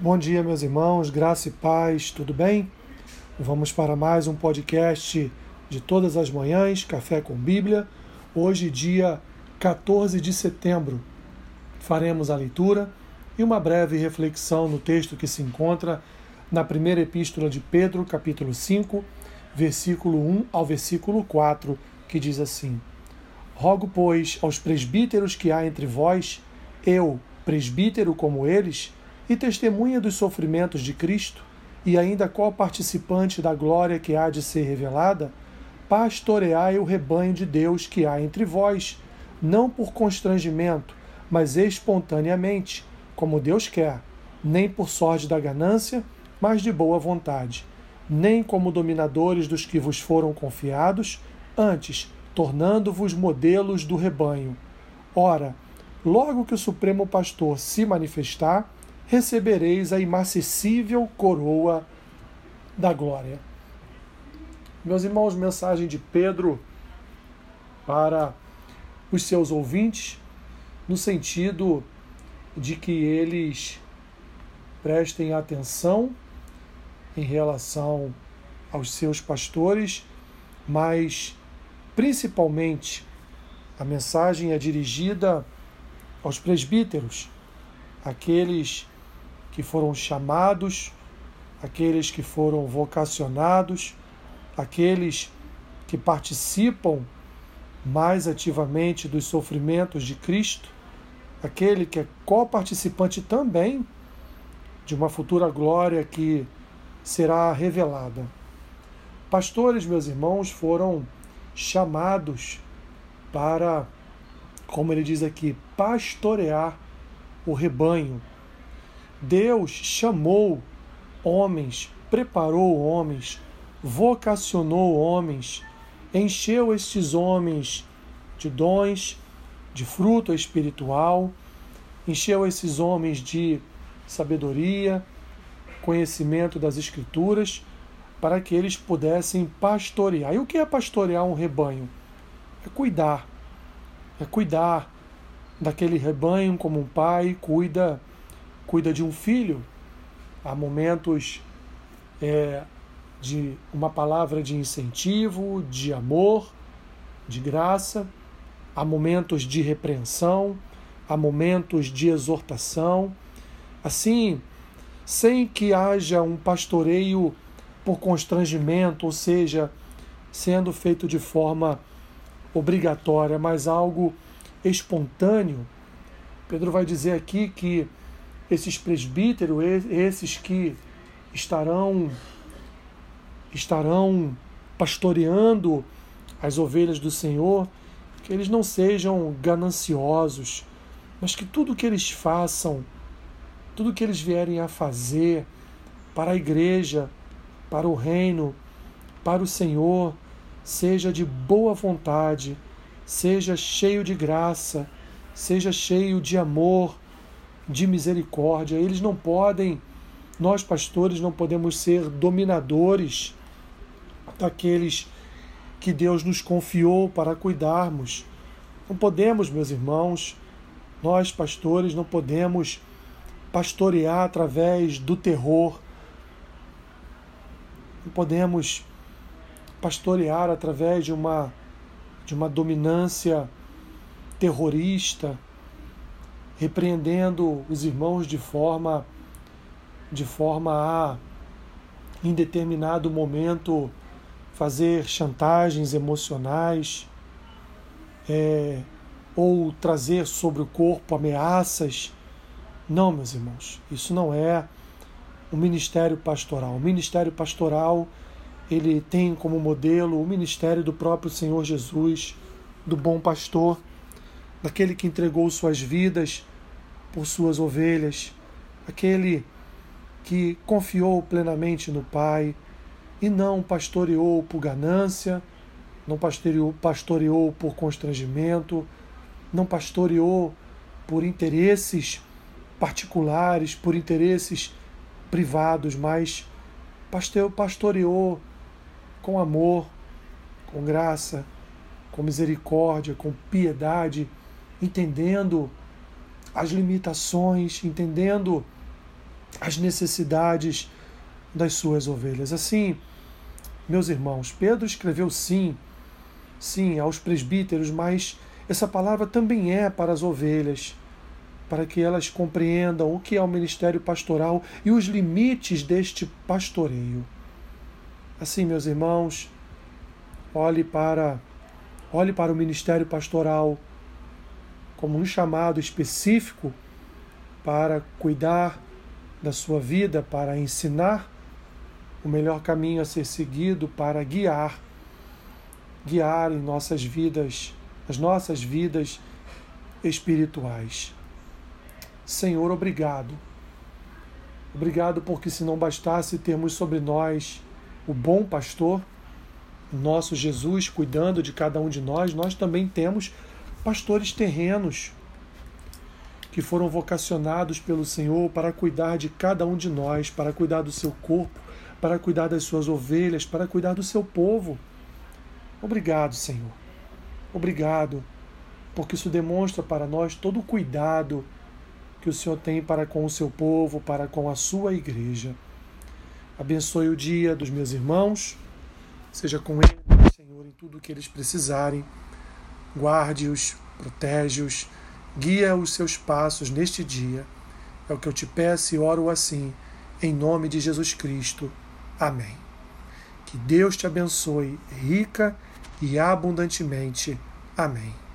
Bom dia, meus irmãos, graça e paz, tudo bem? Vamos para mais um podcast de todas as manhãs, Café com Bíblia. Hoje, dia 14 de setembro, faremos a leitura e uma breve reflexão no texto que se encontra na primeira epístola de Pedro, capítulo 5, versículo 1 ao versículo 4, que diz assim: Rogo, pois, aos presbíteros que há entre vós, eu, presbítero como eles, e testemunha dos sofrimentos de Cristo, e ainda co-participante da glória que há de ser revelada, pastoreai o rebanho de Deus que há entre vós, não por constrangimento, mas espontaneamente, como Deus quer, nem por sorte da ganância, mas de boa vontade, nem como dominadores dos que vos foram confiados, antes, tornando-vos modelos do rebanho. Ora, logo que o Supremo Pastor se manifestar, recebereis a imacessível coroa da glória. Meus irmãos, mensagem de Pedro para os seus ouvintes, no sentido de que eles prestem atenção em relação aos seus pastores, mas principalmente a mensagem é dirigida aos presbíteros, aqueles que foram chamados, aqueles que foram vocacionados, aqueles que participam mais ativamente dos sofrimentos de Cristo, aquele que é coparticipante também de uma futura glória que será revelada. Pastores, meus irmãos, foram chamados para, como ele diz aqui, pastorear o rebanho, Deus chamou homens, preparou homens, vocacionou homens, encheu estes homens de dons, de fruto espiritual, encheu esses homens de sabedoria, conhecimento das Escrituras, para que eles pudessem pastorear. E o que é pastorear um rebanho? É cuidar, é cuidar daquele rebanho como um pai cuida cuida de um filho, há momentos é, de uma palavra de incentivo, de amor, de graça, há momentos de repreensão, há momentos de exortação. Assim, sem que haja um pastoreio por constrangimento, ou seja, sendo feito de forma obrigatória, mas algo espontâneo. Pedro vai dizer aqui que esses presbíteros, esses que estarão estarão pastoreando as ovelhas do Senhor, que eles não sejam gananciosos, mas que tudo que eles façam, tudo que eles vierem a fazer para a igreja, para o reino, para o Senhor, seja de boa vontade, seja cheio de graça, seja cheio de amor, de misericórdia. Eles não podem, nós pastores não podemos ser dominadores daqueles que Deus nos confiou para cuidarmos. Não podemos, meus irmãos, nós pastores não podemos pastorear através do terror. Não podemos pastorear através de uma de uma dominância terrorista repreendendo os irmãos de forma de forma a em determinado momento fazer chantagens emocionais é, ou trazer sobre o corpo ameaças. Não, meus irmãos, isso não é o ministério pastoral. O ministério pastoral ele tem como modelo o ministério do próprio Senhor Jesus, do bom pastor, daquele que entregou suas vidas por suas ovelhas, aquele que confiou plenamente no Pai e não pastoreou por ganância, não pastoreou, pastoreou por constrangimento, não pastoreou por interesses particulares, por interesses privados, mas pastoreou com amor, com graça, com misericórdia, com piedade, entendendo as limitações, entendendo as necessidades das suas ovelhas. Assim, meus irmãos, Pedro escreveu sim, sim, aos presbíteros, mas essa palavra também é para as ovelhas, para que elas compreendam o que é o ministério pastoral e os limites deste pastoreio. Assim, meus irmãos, olhe para olhe para o ministério pastoral como um chamado específico para cuidar da sua vida, para ensinar o melhor caminho a ser seguido, para guiar, guiar em nossas vidas, as nossas vidas espirituais. Senhor, obrigado. Obrigado porque se não bastasse termos sobre nós o bom pastor, nosso Jesus cuidando de cada um de nós, nós também temos pastores terrenos que foram vocacionados pelo Senhor para cuidar de cada um de nós, para cuidar do seu corpo, para cuidar das suas ovelhas, para cuidar do seu povo. Obrigado, Senhor. Obrigado, porque isso demonstra para nós todo o cuidado que o Senhor tem para com o seu povo, para com a sua igreja. Abençoe o dia dos meus irmãos, seja com eles, Senhor, em tudo o que eles precisarem. Guarde-os, protege-os, guia os seus passos neste dia. É o que eu te peço e oro assim, em nome de Jesus Cristo. Amém. Que Deus te abençoe rica e abundantemente. Amém.